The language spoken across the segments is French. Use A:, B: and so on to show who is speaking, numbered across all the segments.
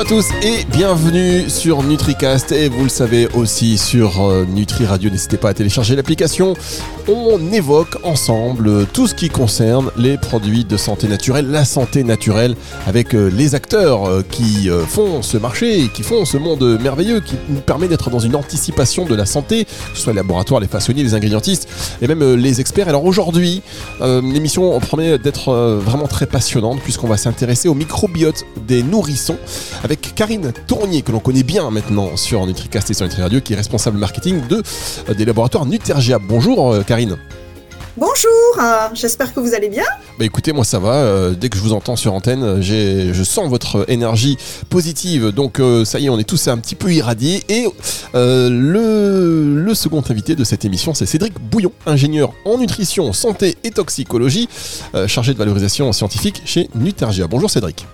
A: Bonjour à tous et bienvenue sur NutriCast et vous le savez aussi sur euh, Nutri Radio, n'hésitez pas à télécharger l'application. On évoque ensemble tout ce qui concerne les produits de santé naturelle, la santé naturelle avec euh, les acteurs euh, qui font ce marché, qui font ce monde merveilleux qui nous permet d'être dans une anticipation de la santé, que ce soit les laboratoires, les façonniers, les ingrédientistes et même les experts. Alors aujourd'hui, l'émission promet d'être vraiment très passionnante puisqu'on va s'intéresser au microbiote des nourrissons avec Karine Tournier, que l'on connaît bien maintenant sur NutriCast et sur Nutri Radio, qui est responsable marketing de, euh, des laboratoires Nutergia. Bonjour euh, Karine.
B: Bonjour, euh, j'espère que vous allez bien.
A: Bah écoutez, moi ça va. dès que je vous entends sur antenne, je sens votre énergie positive. Donc ça y est, on est tous un petit peu irradiés. Et le, le, second invité de cette émission, c'est Cédric Bouillon, ingénieur en nutrition, santé et toxicologie, chargé de valorisation scientifique chez Nutergia. Bonjour Cédric.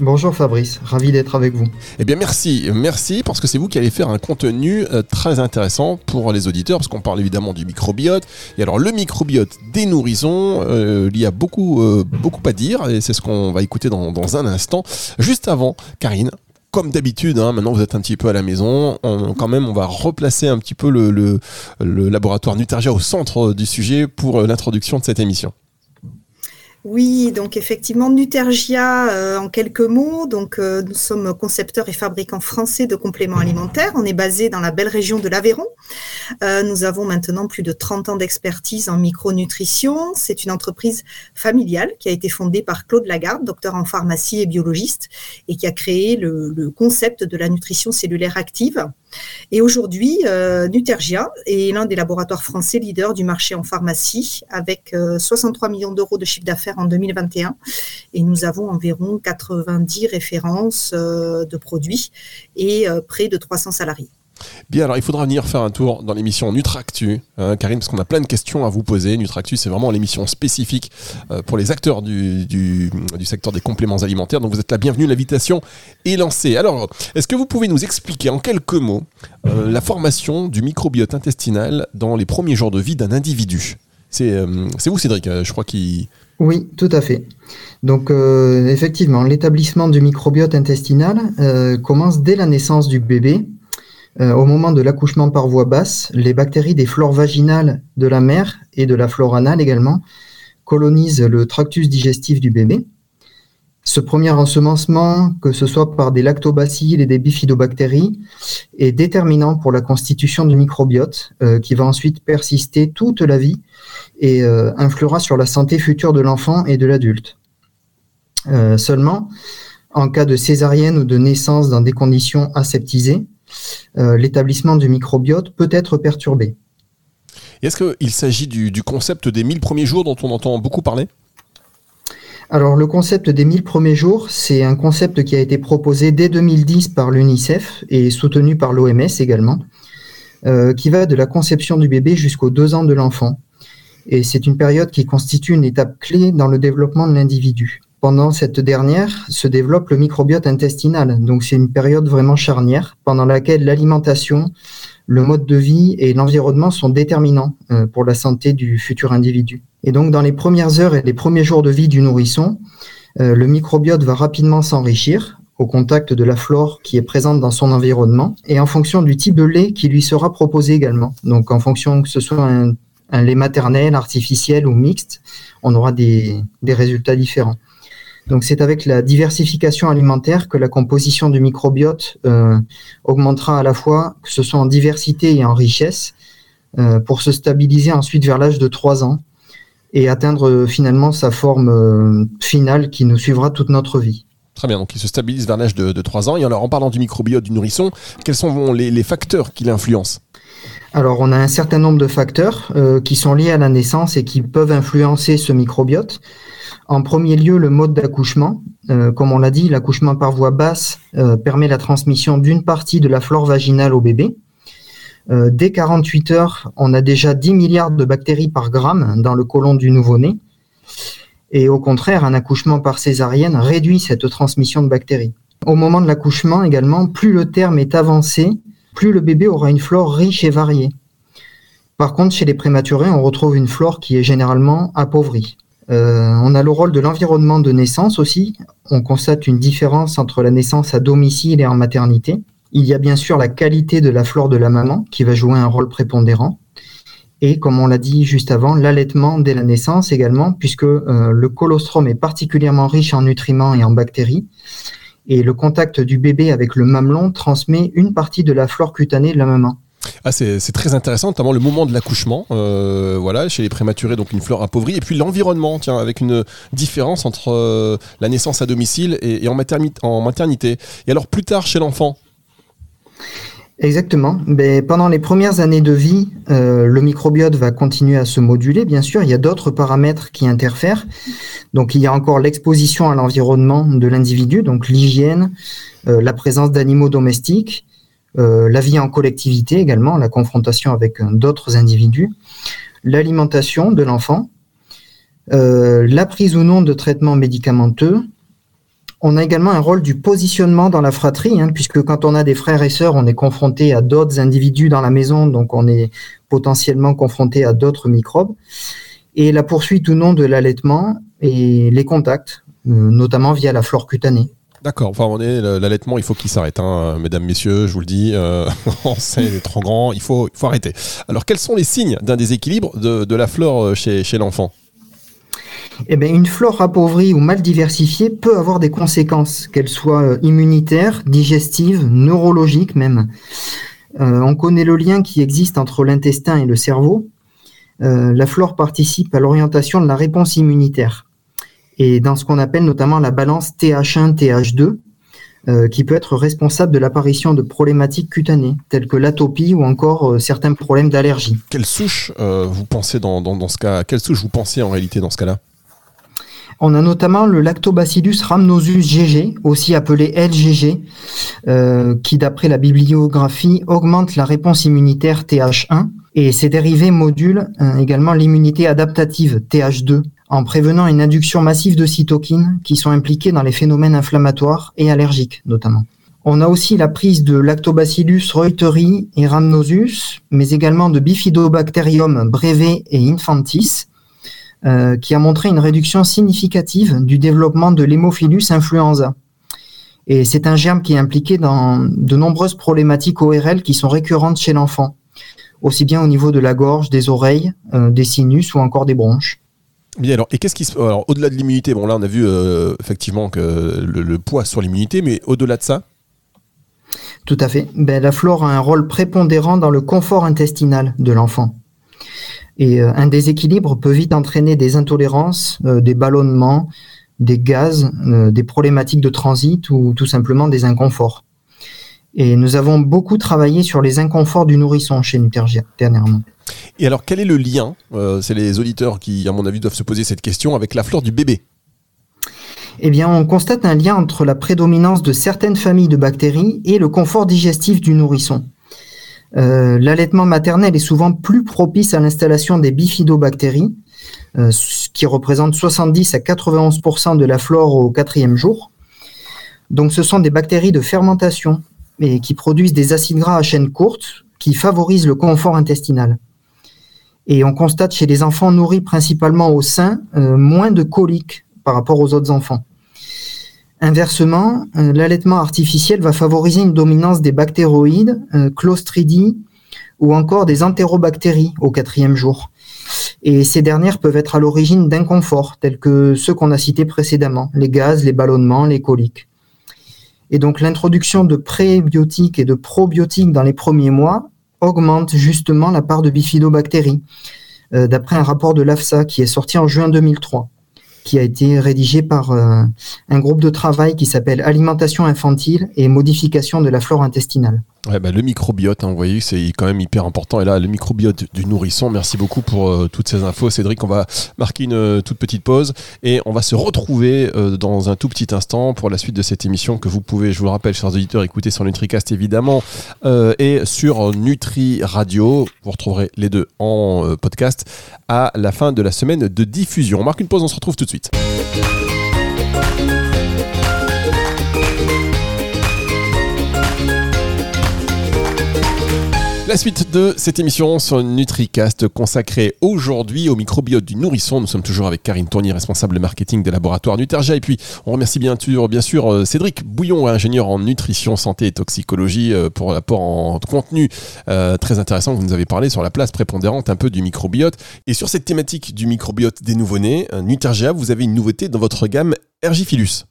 C: Bonjour Fabrice, ravi d'être avec vous.
A: Eh bien merci, merci parce que c'est vous qui allez faire un contenu euh, très intéressant pour les auditeurs parce qu'on parle évidemment du microbiote. Et alors le microbiote des nourrissons, euh, il y a beaucoup, euh, beaucoup à dire et c'est ce qu'on va écouter dans, un instant. Juste avant, Karine, comme d'habitude, hein, maintenant vous êtes un petit peu à la maison, quand même on va replacer un petit peu le, le laboratoire Nutergia au centre du sujet pour l'introduction de cette émission.
B: Oui, donc effectivement, Nutergia, euh, en quelques mots, donc euh, nous sommes concepteurs et fabricants français de compléments alimentaires. On est basé dans la belle région de l'Aveyron. Euh, nous avons maintenant plus de 30 ans d'expertise en micronutrition. C'est une entreprise familiale qui a été fondée par Claude Lagarde, docteur en pharmacie et biologiste, et qui a créé le concept de la nutrition cellulaire active. Et aujourd'hui, euh, Nutergia est l'un des laboratoires français leaders du marché en pharmacie avec 63 euh, millions d'euros de chiffre d'affaires en 2021. Et nous avons environ 90 références euh, de produits et près de 300 salariés.
A: Bien, alors il faudra venir faire un tour dans l'émission Nutractu, hein, Karine, parce qu'on a plein de questions à vous poser. Nutractu, c'est vraiment l'émission spécifique euh, pour les acteurs du, du, secteur des compléments alimentaires. Donc vous êtes la bienvenue, l'invitation est lancée. Alors, est-ce que vous pouvez nous expliquer en quelques mots euh, la formation du microbiote intestinal dans les premiers jours de vie d'un individu? C'est euh, vous, Cédric, je crois, qui...
C: Oui, tout à fait. Donc, effectivement, l'établissement du microbiote intestinal commence dès la naissance du bébé euh, au moment de l'accouchement par voie basse, les bactéries des flores vaginales de la mère et de la flore anale également colonisent le tractus digestif du bébé. Ce premier ensemencement, que ce soit par des lactobacilles et des bifidobactéries, est déterminant pour la constitution du microbiote, euh, qui va ensuite persister toute la vie et euh, influera sur la santé future de l'enfant et de l'adulte. seulement, en cas de césarienne ou de naissance dans des conditions aseptisées, euh, l'établissement du microbiote peut être perturbé.
A: Est-ce qu'il s'agit du, concept des 1000 premiers jours dont on entend beaucoup parler?
C: Alors le concept des 1000 premiers jours, c'est un concept qui a été proposé dès 2010 par l'UNICEF et soutenu par l'OMS également, euh, qui va de la conception du bébé jusqu'aux deux ans de l'enfant. Et c'est une période qui constitue une étape clé dans le développement de l'individu. Pendant cette dernière se développe le microbiote intestinal. Donc c'est une période vraiment charnière pendant laquelle l'alimentation, le mode de vie et l'environnement sont déterminants euh, pour la santé du futur individu. Et donc dans les premières heures et les premiers jours de vie du nourrisson, euh, le microbiote va rapidement s'enrichir au contact de la flore qui est présente dans son environnement et en fonction du type de lait qui lui sera proposé également. Donc en fonction que ce soit un, lait maternel, artificiel ou mixte, on aura des résultats différents. Donc c'est avec la diversification alimentaire que la composition du microbiote euh, augmentera à la fois, que ce soit en diversité et en richesse, euh, pour se stabiliser ensuite vers l'âge de 3 ans et atteindre euh, finalement sa forme finale qui nous suivra toute notre vie.
A: Très bien, donc il se stabilise vers l'âge de, 3 ans. Et alors en parlant du microbiote du nourrisson, quels sont les, les facteurs qui l'influencent?
C: Alors, on a un certain nombre de facteurs qui sont liés à la naissance et qui peuvent influencer ce microbiote. En premier lieu, le mode d'accouchement. Euh, comme on l'a dit, l'accouchement par voie basse euh, permet la transmission d'une partie de la flore vaginale au bébé. Euh, dès 48 heures, on a déjà 10 milliards de bactéries par gramme dans le côlon du nouveau-né. Et au contraire, un accouchement par césarienne réduit cette transmission de bactéries. Au moment de l'accouchement également, plus le terme est avancé, plus le bébé aura une flore riche et variée. Par contre, chez les prématurés, on retrouve une flore qui est généralement appauvrie. On a le rôle de l'environnement de naissance aussi. On constate une différence entre la naissance à domicile et en maternité. Il y a bien sûr la qualité de la flore de la maman qui va jouer un rôle prépondérant. Et comme on l'a dit juste avant, l'allaitement dès la naissance également, puisque euh, le colostrum est particulièrement riche en nutriments et en bactéries. Et le contact du bébé avec le mamelon transmet une partie de la flore cutanée de la maman.
A: Ah, c'est très intéressant, notamment le moment de l'accouchement, euh, voilà, chez les prématurés, donc une flore appauvrie, et puis l'environnement, tiens, avec une différence entre euh, la naissance à domicile et, en, maternité. Et alors plus tard chez l'enfant,
C: Exactement. Mais pendant les premières années de vie, euh, le microbiote va continuer à se moduler. Bien sûr, il y a d'autres paramètres qui interfèrent. Donc, il y a encore l'exposition à l'environnement de l'individu, donc l'hygiène, la présence d'animaux domestiques, la vie en collectivité également, la confrontation avec d'autres individus, l'alimentation de l'enfant, la prise ou non de traitements médicamenteux, on a également un rôle du positionnement dans la fratrie, hein, puisque quand on a des frères et sœurs, on est confronté à d'autres individus dans la maison, donc on est potentiellement confronté à d'autres microbes. Et la poursuite ou non de l'allaitement et les contacts, euh, notamment via la flore cutanée.
A: D'accord, enfin, l'allaitement, il faut qu'il s'arrête, hein, mesdames, messieurs, je vous le dis, euh, c'est trop grand, il faut, il faut arrêter. Alors, quels sont les signes d'un déséquilibre de, la flore euh, chez, l'enfant?
C: Eh bien, une flore appauvrie ou mal diversifiée peut avoir des conséquences, qu'elles soient euh, immunitaires, digestives, neurologiques même. Euh, on connaît le lien qui existe entre l'intestin et le cerveau. La flore participe à l'orientation de la réponse immunitaire et dans ce qu'on appelle notamment la balance TH1-TH2, qui peut être responsable de l'apparition de problématiques cutanées, telles que l'atopie ou encore certains problèmes d'allergie.
A: Quelle souche vous pensez dans, dans, ce cas Quelle souche vous pensez en réalité dans ce cas-là?
C: On a notamment le Lactobacillus rhamnosus GG, aussi appelé LGG, euh, qui d'après la bibliographie augmente la réponse immunitaire TH1 et ses dérivés modulent euh, également l'immunité adaptative TH2 en prévenant une induction massive de cytokines qui sont impliquées dans les phénomènes inflammatoires et allergiques notamment. On a aussi la prise de Lactobacillus reuteri et rhamnosus, mais également de Bifidobacterium breve et infantis, euh, qui a montré une réduction significative du développement de l'hémophilus influenza. Et c'est un germe qui est impliqué dans de nombreuses problématiques ORL qui sont récurrentes chez l'enfant, aussi bien au niveau de la gorge, des oreilles, euh, des sinus ou encore des bronches.
A: Bien alors, et qu'est-ce qui se alors au-delà de l'immunité, bon là on a vu euh, effectivement que le, poids sur l'immunité, mais au-delà de ça?
C: Tout à fait. Ben, la flore a un rôle prépondérant dans le confort intestinal de l'enfant. Et euh, un déséquilibre peut vite entraîner des intolérances, euh, des ballonnements, des gaz, des problématiques de transit ou tout simplement des inconforts. Et nous avons beaucoup travaillé sur les inconforts du nourrisson chez Nutergia dernièrement.
A: Et alors, quel est le lien C'est les auditeurs qui, à mon avis, doivent se poser cette question avec la flore du bébé?
C: Eh bien, on constate un lien entre la prédominance de certaines familles de bactéries et le confort digestif du nourrisson. Euh, l'allaitement maternel est souvent plus propice à l'installation des bifidobactéries, euh, qui représentent 70 à 91% de la flore au quatrième jour. Donc, ce sont des bactéries de fermentation et qui produisent des acides gras à chaîne courte qui favorisent le confort intestinal. Et on constate chez les enfants nourris principalement au sein euh, moins de coliques par rapport aux autres enfants. Inversement, euh, l'allaitement artificiel va favoriser une dominance des bactéroïdes, euh, clostridies ou encore des entérobactéries au quatrième jour. Et ces dernières peuvent être à l'origine d'inconforts tels que ceux qu'on a cités précédemment, les gaz, les ballonnements, les coliques. Et donc l'introduction de prébiotiques et de probiotiques dans les premiers mois augmente justement la part de bifidobactéries, euh, d'après un rapport de l'AFSA qui est sorti en juin 2003 qui a été rédigé par euh, un groupe de travail qui s'appelle Alimentation infantile et modification de la flore intestinale.
A: Bah, le microbiote, hein, vous voyez, c'est quand même hyper important. Et là, le microbiote du nourrisson, merci beaucoup pour euh, toutes ces infos. Cédric, on va marquer une euh, toute petite pause et on va se retrouver dans un tout petit instant pour la suite de cette émission que vous pouvez, je vous le rappelle, chers auditeurs, écouter sur NutriCast évidemment et sur Nutri Radio. Vous retrouverez les deux en podcast à la fin de la semaine de diffusion. On marque une pause, on se retrouve tout de suite. La suite de cette émission sur NutriCast consacrée aujourd'hui au microbiote du nourrisson. Nous sommes toujours avec Karine Tournier, responsable marketing des laboratoires Nutergia. Et puis, on remercie bien sûr, bien sûr euh, Cédric Bouillon, ingénieur en nutrition, santé et toxicologie, euh, pour l'apport en contenu euh, très intéressant. Vous nous avez parlé sur la place prépondérante un peu du microbiote. Et sur cette thématique du microbiote des nouveau-nés, Nutergia, vous avez une nouveauté dans votre gamme Ergifilus.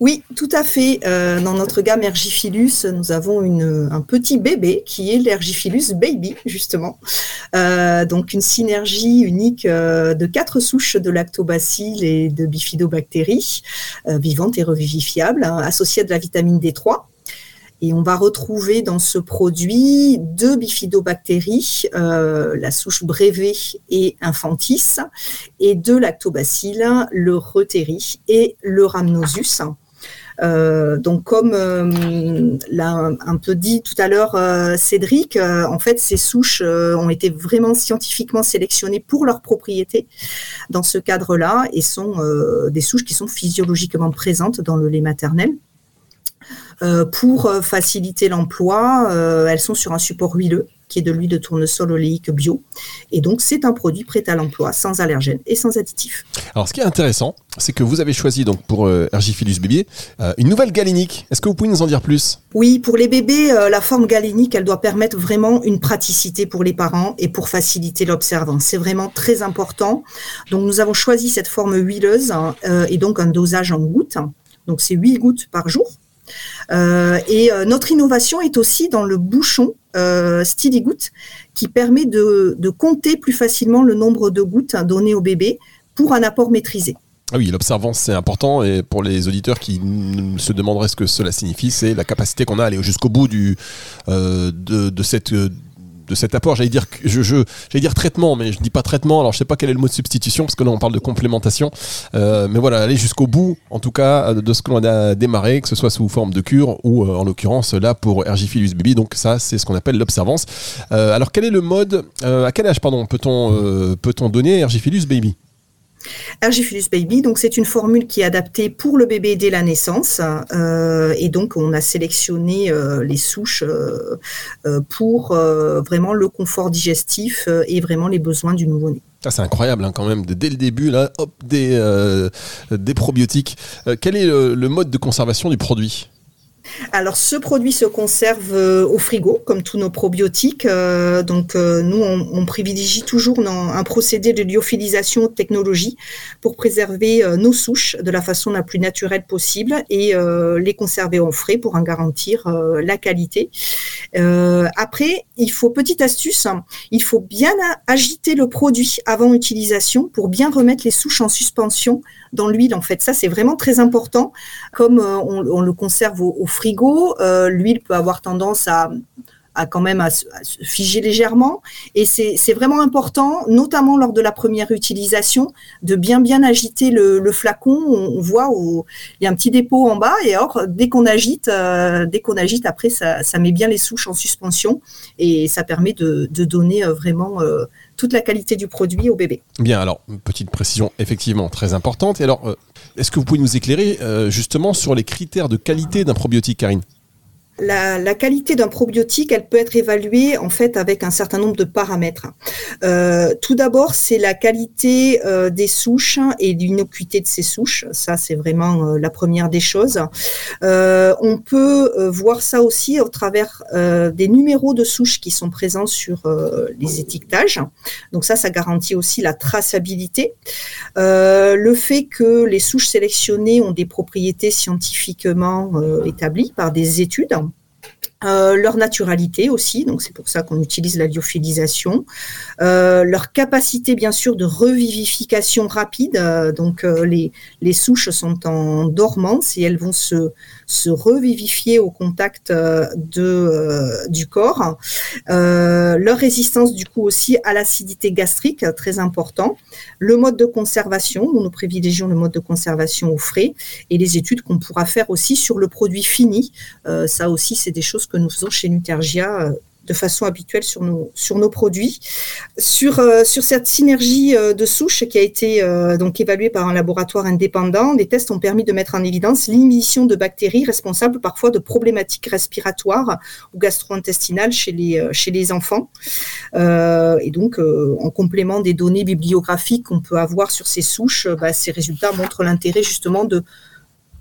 B: Oui, tout à fait. Euh, dans notre gamme Ergifilus, nous avons un petit bébé qui est l'Ergifilus Baby, justement. Euh, donc une synergie unique euh, de quatre souches de lactobacilles et de bifidobactéries vivantes et revivifiables, hein, associées à de la vitamine D3. Et on va retrouver dans ce produit deux bifidobactéries, la souche Brevet et Infantis, et deux lactobacilles, le Reuteri et le Rhamnosus. Euh, donc, comme euh, l'a un peu dit tout à l'heure euh, Cédric, en fait, ces souches ont été vraiment scientifiquement sélectionnées pour leurs propriétés dans ce cadre-là et sont des souches qui sont physiologiquement présentes dans le lait maternel. Pour faciliter l'emploi, elles sont sur un support huileux qui est de l'huile de tournesol oléique bio. Et donc, c'est un produit prêt à l'emploi, sans allergènes et sans additifs.
A: Alors, ce qui est intéressant, c'est que vous avez choisi donc pour euh, Ergifilus bébé euh, une nouvelle galénique. Est-ce que vous pouvez nous en dire plus?
B: Oui, pour les bébés, euh, la forme galénique, elle doit permettre vraiment une praticité pour les parents et pour faciliter l'observance. C'est vraiment très important. Donc, nous avons choisi cette forme huileuse hein, et donc un dosage en gouttes. Donc, c'est 8 gouttes par jour. Et notre innovation est aussi dans le bouchon euh, Steady Goutte qui permet de, compter plus facilement le nombre de gouttes données au bébé pour un apport maîtrisé.
A: Ah oui, l'observance c'est important et pour les auditeurs qui se demanderaient ce que cela signifie, c'est la capacité qu'on a à aller jusqu'au bout euh, de, cette de cet apport. J'allais dire, je, je dire traitement, mais je dis pas traitement. Alors je sais pas quel est le mot de substitution parce que là on parle de complémentation. Euh, mais voilà, aller jusqu'au bout, en tout cas, de ce que l'on a démarré, que ce soit sous forme de cure ou euh, en l'occurrence là pour Ergifilus baby. Donc ça, c'est ce qu'on appelle l'observance. Euh, alors quel est le mode À quel âge, pardon, peut-on peut-on donner Ergifilus baby?
B: Ergifilus Baby, donc c'est une formule qui est adaptée pour le bébé dès la naissance, euh, et donc on a sélectionné euh, les souches euh, pour vraiment le confort digestif et vraiment les besoins du nouveau-né.
A: Ça c'est incroyable hein, quand même, dès le début là, hop, des probiotiques. quel est le mode de conservation du produit?
B: Alors, ce produit se conserve euh, au frigo, comme tous nos probiotiques. Euh, donc, euh, nous, on, privilégie toujours un procédé de lyophilisation technologie pour préserver nos souches de la façon la plus naturelle possible et les conserver en frais pour en garantir la qualité. après, il faut, petite astuce, il faut bien agiter le produit avant utilisation pour bien remettre les souches en suspension dans l'huile. En fait, ça, c'est vraiment très important. Comme on, le conserve au, au frigo, euh, l'huile peut avoir tendance à, quand même à, se figer légèrement. Et c'est vraiment important, notamment lors de la première utilisation, de bien bien agiter le, flacon. On, voit où il y a un petit dépôt en bas et or dès qu'on agite, euh, dès qu'on agite, après ça, met bien les souches en suspension et ça permet de, donner euh, vraiment toute la qualité du produit au bébé.
A: Bien, alors petite précision effectivement très importante. Et alors, est-ce que vous pouvez nous éclairer justement sur les critères de qualité d'un probiotique, Karine?
B: La, qualité d'un probiotique, elle peut être évaluée en fait avec un certain nombre de paramètres. Euh, tout d'abord, c'est la qualité euh, des souches et l'innocuité de ces souches. Ça, c'est vraiment euh, la première des choses. on peut voir ça aussi au travers des numéros de souches qui sont présents sur les étiquetages. Donc ça, ça garantit aussi la traçabilité. le fait que les souches sélectionnées ont des propriétés scientifiquement établies par des études. Euh, leur naturalité aussi, donc c'est pour ça qu'on utilise la lyophilisation, euh, leur capacité bien sûr de revivification rapide, euh, donc les, les souches sont en dormance et elles vont se, se revivifier au contact de, du corps, leur résistance du coup aussi à l'acidité gastrique, très important, le mode de conservation, nous, nous privilégions le mode de conservation au frais, et les études qu'on pourra faire aussi sur le produit fini, ça aussi c'est des choses que nous faisons chez Nutergia euh, de façon habituelle sur nos, produits. Sur, sur cette synergie de souches qui a été donc évaluée par un laboratoire indépendant, les tests ont permis de mettre en évidence l'inhibition de bactéries responsables parfois de problématiques respiratoires ou gastro-intestinales chez les, chez les enfants. et donc, en complément des données bibliographiques qu'on peut avoir sur ces souches, bah, ces résultats montrent l'intérêt justement de,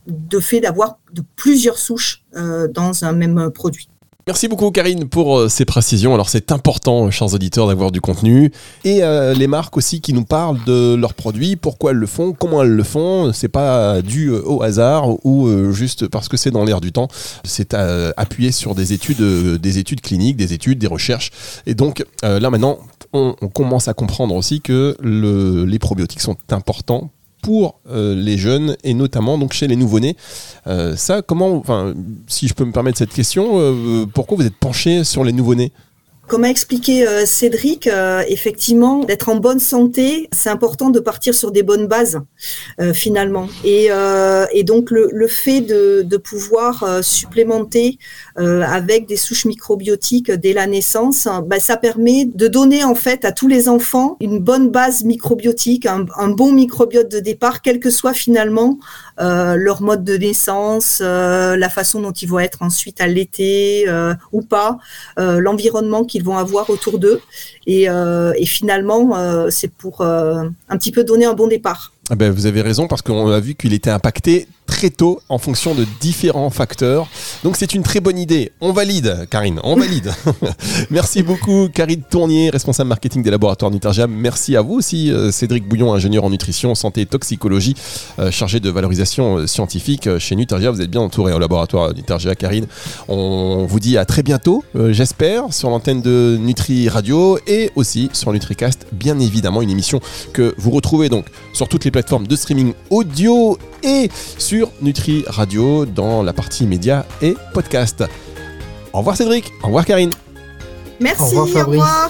B: de fait d'avoir de plusieurs souches euh, dans un même produit.
A: Merci beaucoup Karine pour euh, ces précisions. Alors c'est important, chers auditeurs, d'avoir du contenu et euh, les marques aussi qui nous parlent de leurs produits, pourquoi elles le font, comment elles le font. C'est pas dû au hasard ou juste parce que c'est dans l'air du temps. C'est appuyé sur des études, des études cliniques, des études, des recherches. Et donc là maintenant, on, commence à comprendre aussi que les probiotiques sont importants pour euh, les jeunes et notamment donc chez les nouveau-nés. Euh, ça, comment, enfin, si je peux me permettre cette question, euh, pourquoi vous êtes penché sur les nouveau-nés?
B: Comme a expliqué euh, Cédric, euh, effectivement, d'être en bonne santé, c'est important de partir sur des bonnes bases, euh, finalement. Et, donc, le, fait de, pouvoir supplémenter avec des souches microbiotiques dès la naissance, bah, ça permet de donner, en fait, à tous les enfants une bonne base microbiotique, un, un bon microbiote de départ, quel que soit finalement leur mode de naissance, la façon dont ils vont être ensuite allaités ou pas, l'environnement qui vont avoir autour d'eux. Et, euh, finalement, euh, c'est pour euh, un petit peu donner un bon départ.
A: Ah ben, vous avez raison parce qu'on a vu qu'il était impacté très tôt en fonction de différents facteurs. Donc c'est une très bonne idée. On valide, Karine, on valide. Merci beaucoup, Karine Tournier, responsable marketing des laboratoires Nutergia. Merci à vous aussi, euh, Cédric Bouillon, ingénieur en nutrition, santé et toxicologie, euh, chargé de valorisation euh, scientifique chez Nutergia. Vous êtes bien entouré au laboratoire Nutergia, Karine. On vous dit à très bientôt, j'espère, sur l'antenne de Nutri Radio et aussi sur NutriCast, bien évidemment, une émission que vous retrouvez donc sur toutes les plateformes de streaming audio et sur Nutri Radio dans la partie médias et podcast. Au revoir Cédric, au revoir Karine.
B: Merci, au revoir.